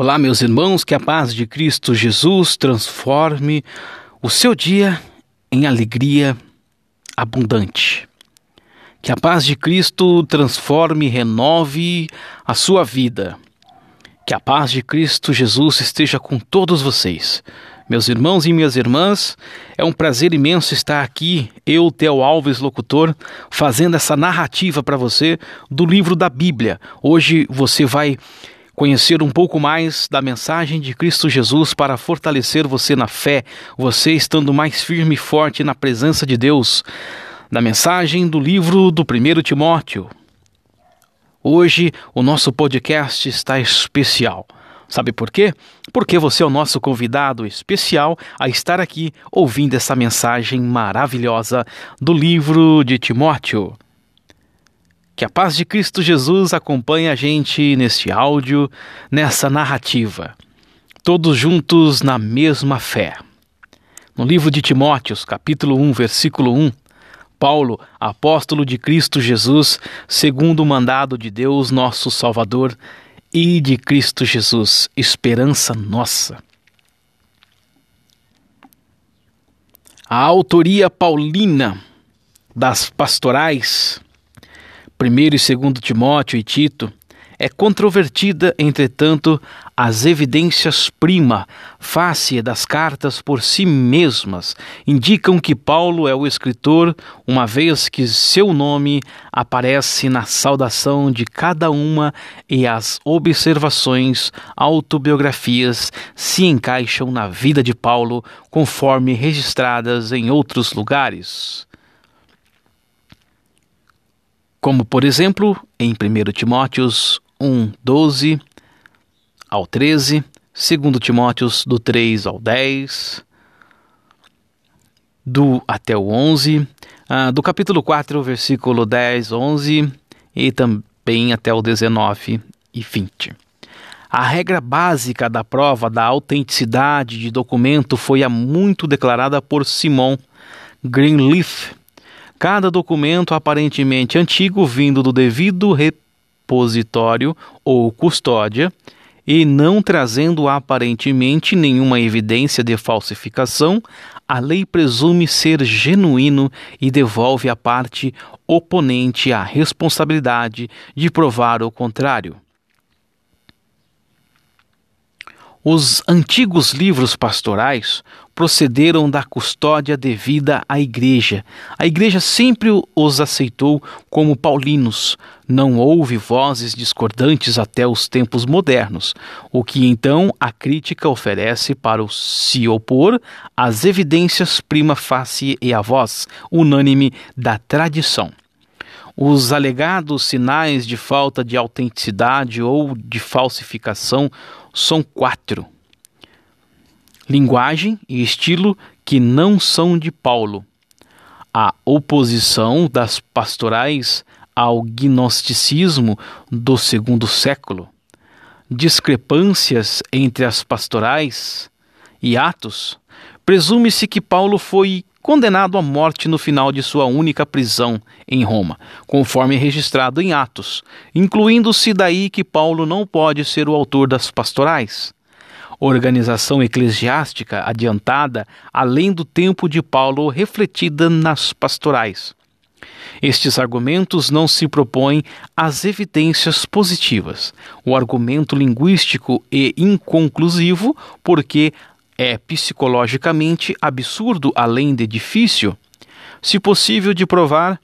Olá, meus irmãos, que a paz de Cristo Jesus transforme o seu dia em alegria abundante. Que a paz de Cristo transforme e renove a sua vida. Que a paz de Cristo Jesus esteja com todos vocês. Meus irmãos e minhas irmãs, é um prazer imenso estar aqui, eu, Theo Alves, locutor, fazendo essa narrativa para você do livro da Bíblia. Hoje você vai conhecer um pouco mais da mensagem de Cristo Jesus para fortalecer você na fé, você estando mais firme e forte na presença de Deus, da mensagem do livro do 1 Timóteo. Hoje o nosso podcast está especial. Sabe por quê? Porque você é o nosso convidado especial a estar aqui ouvindo essa mensagem maravilhosa do livro de Timóteo. Que a paz de Cristo Jesus acompanhe a gente neste áudio, nessa narrativa. Todos juntos na mesma fé. No livro de Timóteos, capítulo 1, versículo 1, Paulo, apóstolo de Cristo Jesus, segundo o mandado de Deus, nosso Salvador, e de Cristo Jesus, esperança nossa. A autoria paulina das pastorais Primeiro e segundo Timóteo e Tito, é controvertida, entretanto, as evidências prima facie das cartas por si mesmas. Indicam que Paulo é o escritor, uma vez que seu nome aparece na saudação de cada uma e as observações autobiografias se encaixam na vida de Paulo conforme registradas em outros lugares como por exemplo em 1 Timóteos 1, 12 ao 13, 2 Timóteos do 3 ao 10, do até o 11, uh, do capítulo 4, versículo 10, 11 e também até o 19 e 20. A regra básica da prova da autenticidade de documento foi há muito declarada por Simon Greenleaf cada documento aparentemente antigo vindo do devido repositório ou custódia e não trazendo aparentemente nenhuma evidência de falsificação, a lei presume ser genuíno e devolve à parte oponente a responsabilidade de provar o contrário. Os antigos livros pastorais procederam da custódia devida à Igreja. A Igreja sempre os aceitou como paulinos. Não houve vozes discordantes até os tempos modernos, o que então a crítica oferece para o se opor às evidências prima facie e à voz unânime da tradição. Os alegados sinais de falta de autenticidade ou de falsificação são quatro: linguagem e estilo que não são de Paulo, a oposição das pastorais ao gnosticismo do segundo século, discrepâncias entre as pastorais e Atos, presume-se que Paulo foi condenado à morte no final de sua única prisão em Roma, conforme registrado em Atos, incluindo-se daí que Paulo não pode ser o autor das pastorais. Organização eclesiástica adiantada além do tempo de Paulo refletida nas pastorais. Estes argumentos não se propõem às evidências positivas. O argumento linguístico é inconclusivo porque é psicologicamente absurdo, além de difícil. Se possível de provar,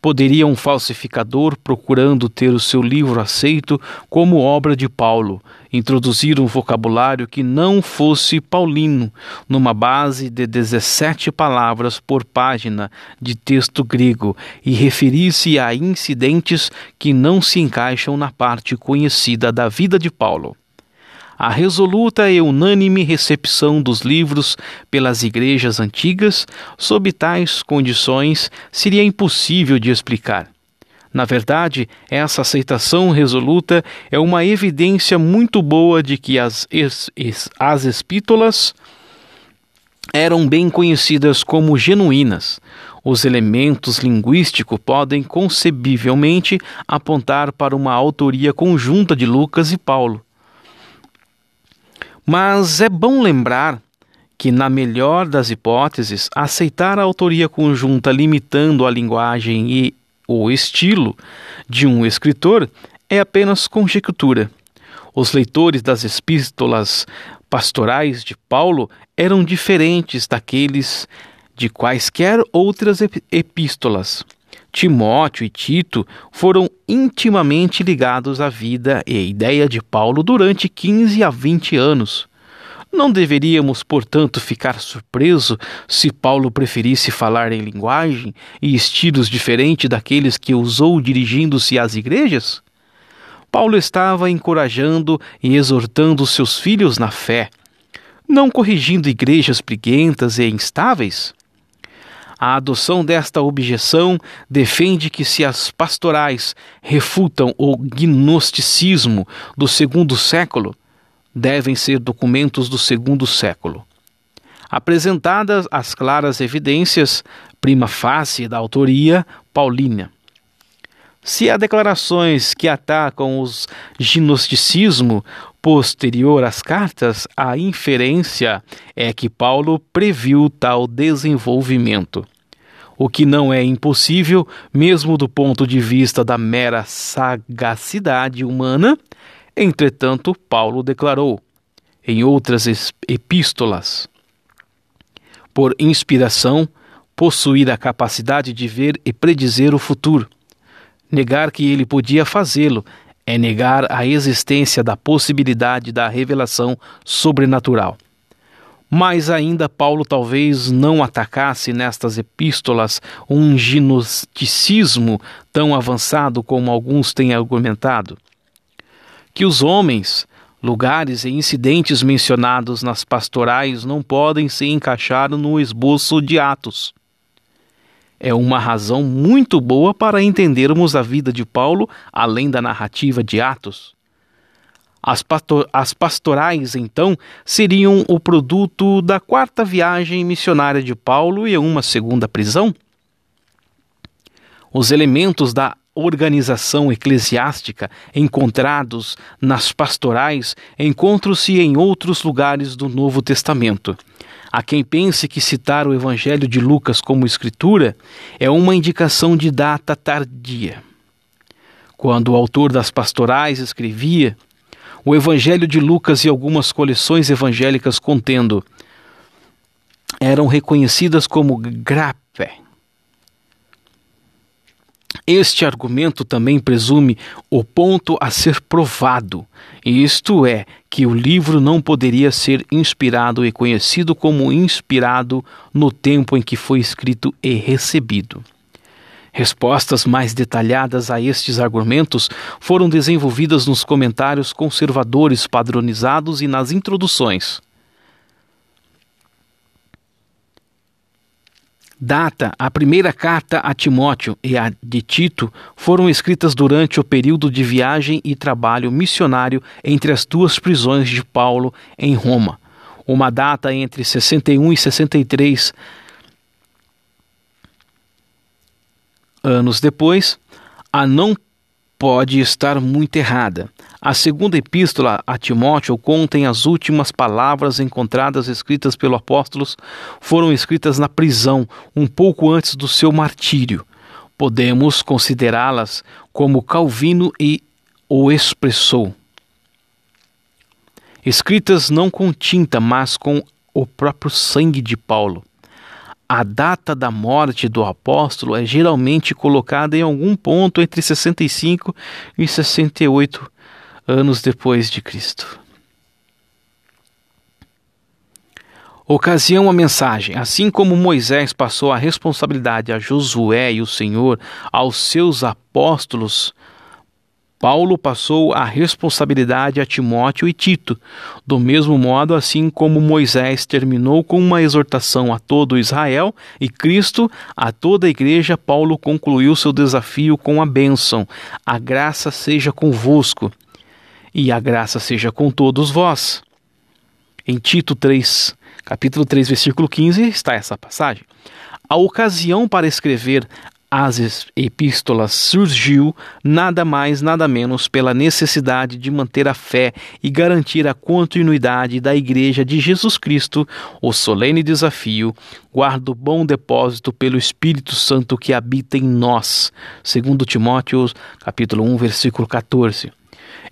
poderia um falsificador, procurando ter o seu livro aceito como obra de Paulo, introduzir um vocabulário que não fosse paulino, numa base de 17 palavras por página de texto grego, e referir-se a incidentes que não se encaixam na parte conhecida da vida de Paulo a resoluta e unânime recepção dos livros pelas igrejas antigas, sob tais condições, seria impossível de explicar. Na verdade, essa aceitação resoluta é uma evidência muito boa de que as, es, es, as espítolas eram bem conhecidas como genuínas. Os elementos linguísticos podem concebivelmente apontar para uma autoria conjunta de Lucas e Paulo. Mas é bom lembrar que, na melhor das hipóteses, aceitar a autoria conjunta limitando a linguagem e o estilo de um escritor é apenas conjectura. Os leitores das epístolas pastorais de Paulo eram diferentes daqueles de quaisquer outras epístolas. Timóteo e Tito foram intimamente ligados à vida e ideia de Paulo durante 15 a 20 anos. Não deveríamos, portanto, ficar surpreso se Paulo preferisse falar em linguagem e estilos diferentes daqueles que usou dirigindo-se às igrejas? Paulo estava encorajando e exortando seus filhos na fé, não corrigindo igrejas briguentas e instáveis. A adoção desta objeção defende que, se as pastorais refutam o gnosticismo do segundo século, devem ser documentos do segundo século. Apresentadas as claras evidências, prima facie da autoria paulina. Se há declarações que atacam o gnosticismo posterior às cartas, a inferência é que Paulo previu tal desenvolvimento. O que não é impossível, mesmo do ponto de vista da mera sagacidade humana, entretanto, Paulo declarou, em outras epístolas, por inspiração, possuir a capacidade de ver e predizer o futuro Negar que ele podia fazê-lo é negar a existência da possibilidade da revelação sobrenatural. Mas ainda Paulo talvez não atacasse nestas epístolas um gnosticismo tão avançado como alguns têm argumentado. Que os homens, lugares e incidentes mencionados nas pastorais não podem se encaixar no esboço de Atos é uma razão muito boa para entendermos a vida de Paulo além da narrativa de Atos. As, pastor as pastorais, então, seriam o produto da quarta viagem missionária de Paulo e uma segunda prisão? Os elementos da organização eclesiástica encontrados nas pastorais encontram-se em outros lugares do Novo Testamento. Há quem pense que citar o Evangelho de Lucas como escritura é uma indicação de data tardia. Quando o autor das pastorais escrevia, o Evangelho de Lucas e algumas coleções evangélicas contendo eram reconhecidas como grape. Este argumento também presume o ponto a ser provado, isto é, que o livro não poderia ser inspirado e conhecido como inspirado no tempo em que foi escrito e recebido. Respostas mais detalhadas a estes argumentos foram desenvolvidas nos comentários conservadores padronizados e nas introduções. Data, a primeira carta a Timóteo e a de Tito foram escritas durante o período de viagem e trabalho missionário entre as duas prisões de Paulo em Roma, uma data entre 61 e 63 anos depois, a não pode estar muito errada. A segunda epístola a Timóteo contém as últimas palavras encontradas escritas pelo apóstolo, foram escritas na prisão, um pouco antes do seu martírio. Podemos considerá-las como Calvino e o expressou. Escritas não com tinta, mas com o próprio sangue de Paulo. A data da morte do apóstolo é geralmente colocada em algum ponto entre 65 e 68 anos depois de Cristo. Ocasião a mensagem. Assim como Moisés passou a responsabilidade a Josué e o Senhor aos seus apóstolos, Paulo passou a responsabilidade a Timóteo e Tito. Do mesmo modo, assim como Moisés terminou com uma exortação a todo Israel e Cristo a toda a igreja, Paulo concluiu seu desafio com a bênção: A graça seja convosco e a graça seja com todos vós. Em Tito 3, capítulo 3, versículo 15, está essa passagem. A ocasião para escrever as epístolas surgiu nada mais, nada menos pela necessidade de manter a fé e garantir a continuidade da Igreja de Jesus Cristo, o solene desafio, guarda o bom depósito pelo Espírito Santo que habita em nós. Segundo Timóteo, capítulo 1, versículo 14.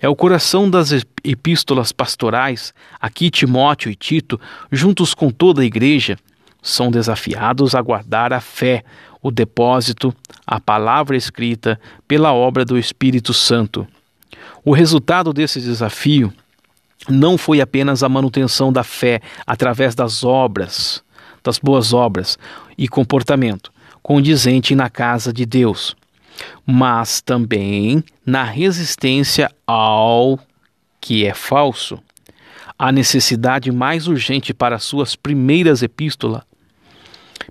É o coração das epístolas pastorais, aqui Timóteo e Tito, juntos com toda a igreja, são desafiados a guardar a fé, o depósito, a palavra escrita pela obra do Espírito Santo. O resultado desse desafio não foi apenas a manutenção da fé através das obras, das boas obras e comportamento condizente na casa de Deus, mas também na resistência ao que é falso. A necessidade mais urgente para suas primeiras epístolas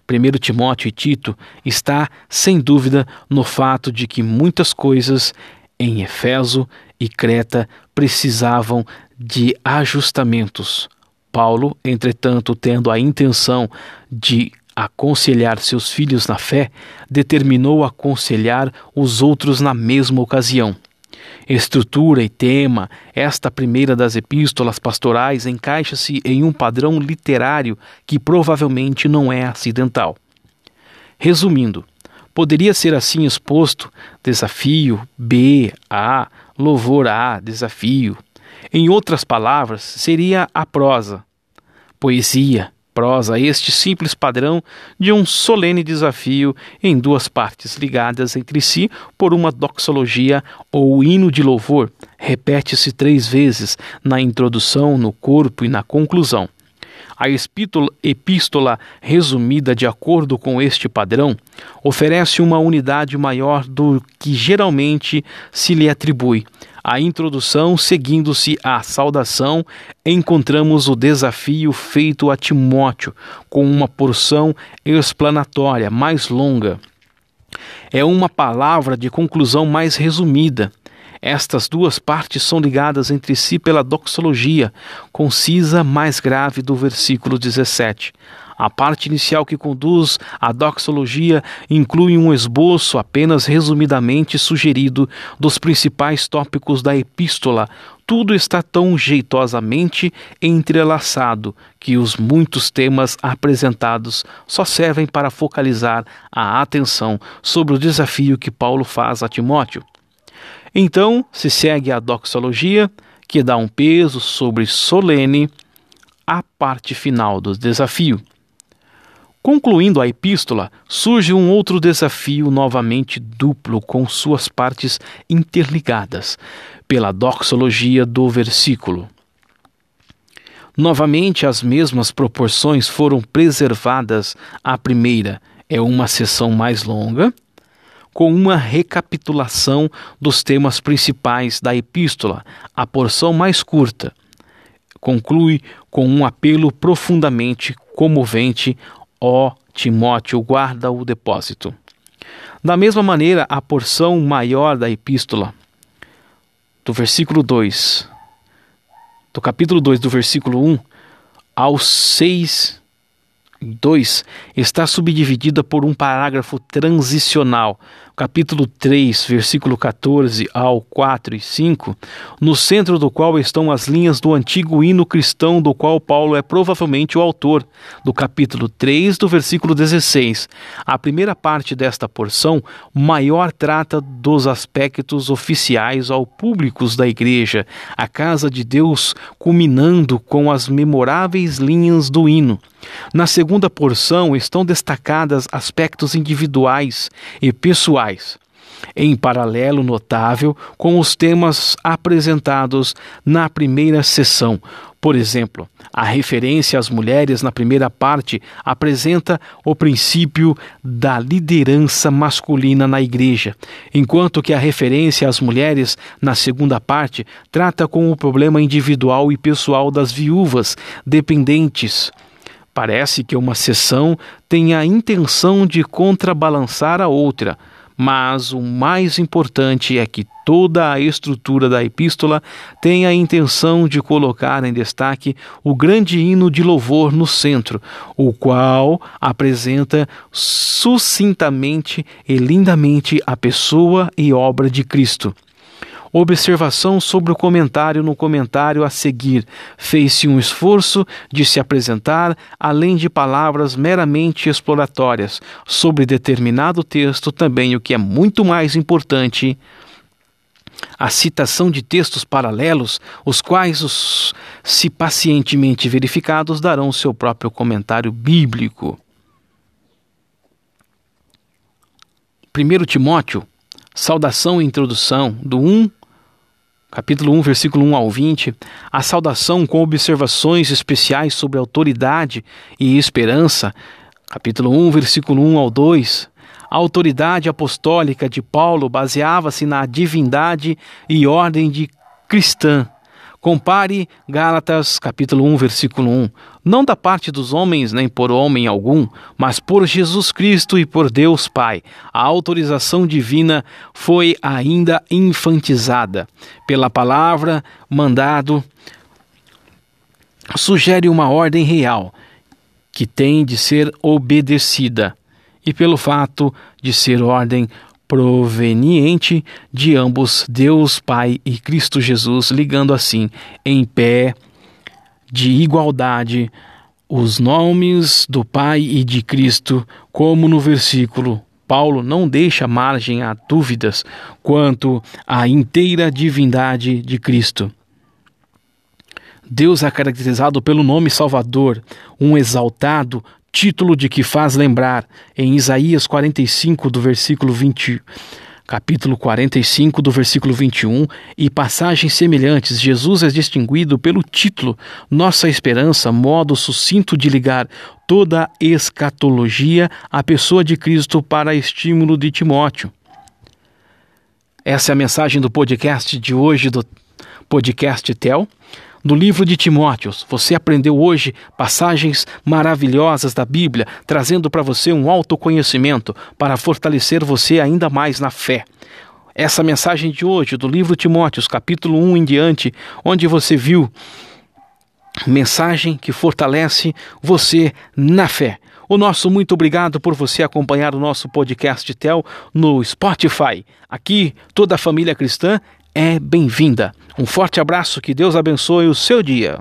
1 Timóteo e Tito está, sem dúvida, no fato de que muitas coisas em Efeso e Creta precisavam de ajustamentos. Paulo, entretanto, tendo a intenção de aconselhar seus filhos na fé, determinou aconselhar os outros na mesma ocasião. Estrutura e tema, esta primeira das epístolas pastorais encaixa-se em um padrão literário que provavelmente não é acidental. Resumindo, poderia ser assim exposto: desafio B, A, louvor A, desafio. Em outras palavras, seria a prosa, poesia, prosa este simples padrão de um solene desafio em duas partes ligadas entre si por uma doxologia ou hino de louvor, repete-se três vezes na introdução, no corpo e na conclusão. A epístola resumida de acordo com este padrão oferece uma unidade maior do que geralmente se lhe atribui, a introdução, seguindo-se a saudação, encontramos o desafio feito a Timóteo, com uma porção explanatória mais longa. É uma palavra de conclusão mais resumida. Estas duas partes são ligadas entre si pela doxologia, concisa mais grave do versículo 17. A parte inicial que conduz à doxologia inclui um esboço apenas resumidamente sugerido dos principais tópicos da epístola. Tudo está tão jeitosamente entrelaçado que os muitos temas apresentados só servem para focalizar a atenção sobre o desafio que Paulo faz a Timóteo. Então se segue a doxologia, que dá um peso sobre solene a parte final do desafio. Concluindo a epístola, surge um outro desafio novamente duplo, com suas partes interligadas, pela doxologia do versículo. Novamente, as mesmas proporções foram preservadas à primeira. É uma sessão mais longa, com uma recapitulação dos temas principais da epístola, a porção mais curta. Conclui com um apelo profundamente comovente Ó Timóteo, guarda o depósito. Da mesma maneira, a porção maior da epístola, do versículo 2, do capítulo 2, do versículo 1 ao 6, 2, está subdividida por um parágrafo transicional capítulo 3, versículo 14 ao 4 e 5, no centro do qual estão as linhas do antigo hino cristão do qual Paulo é provavelmente o autor, do capítulo 3, do versículo 16. A primeira parte desta porção maior trata dos aspectos oficiais ou públicos da igreja, a casa de Deus, culminando com as memoráveis linhas do hino. Na segunda porção estão destacadas aspectos individuais e pessoais em paralelo notável com os temas apresentados na primeira sessão. Por exemplo, a referência às mulheres na primeira parte apresenta o princípio da liderança masculina na igreja, enquanto que a referência às mulheres na segunda parte trata com o problema individual e pessoal das viúvas dependentes. Parece que uma sessão tem a intenção de contrabalançar a outra mas o mais importante é que toda a estrutura da epístola tem a intenção de colocar em destaque o grande hino de louvor no centro, o qual apresenta sucintamente e lindamente a pessoa e obra de Cristo. Observação sobre o comentário no comentário a seguir. Fez-se um esforço de se apresentar, além de palavras meramente exploratórias, sobre determinado texto, também o que é muito mais importante a citação de textos paralelos, os quais, os, se pacientemente verificados, darão seu próprio comentário bíblico. 1 Timóteo, saudação e introdução, do 1 capítulo 1, versículo 1 ao 20, a saudação com observações especiais sobre autoridade e esperança, capítulo 1, versículo 1 ao 2. A autoridade apostólica de Paulo baseava-se na divindade e ordem de cristã, Compare Gálatas capítulo 1, versículo 1. Não da parte dos homens, nem por homem algum, mas por Jesus Cristo e por Deus Pai. A autorização divina foi ainda infantizada. Pela palavra, mandado, sugere uma ordem real que tem de ser obedecida. E pelo fato de ser ordem proveniente de ambos, Deus Pai e Cristo Jesus, ligando assim em pé de igualdade os nomes do Pai e de Cristo, como no versículo Paulo não deixa margem a dúvidas quanto à inteira divindade de Cristo. Deus é caracterizado pelo nome Salvador, um exaltado, título de que faz lembrar em Isaías 45 do versículo 20, capítulo 45 do versículo 21 e passagens semelhantes, Jesus é distinguido pelo título Nossa Esperança, modo sucinto de ligar toda a escatologia à pessoa de Cristo para estímulo de Timóteo. Essa é a mensagem do podcast de hoje do podcast Tel. No livro de Timóteos, você aprendeu hoje passagens maravilhosas da Bíblia, trazendo para você um autoconhecimento para fortalecer você ainda mais na fé. Essa mensagem de hoje, do livro Timóteos, capítulo 1 em diante, onde você viu mensagem que fortalece você na fé. O nosso muito obrigado por você acompanhar o nosso podcast Tel no Spotify. Aqui, toda a família cristã é bem-vinda. Um forte abraço, que Deus abençoe o seu dia.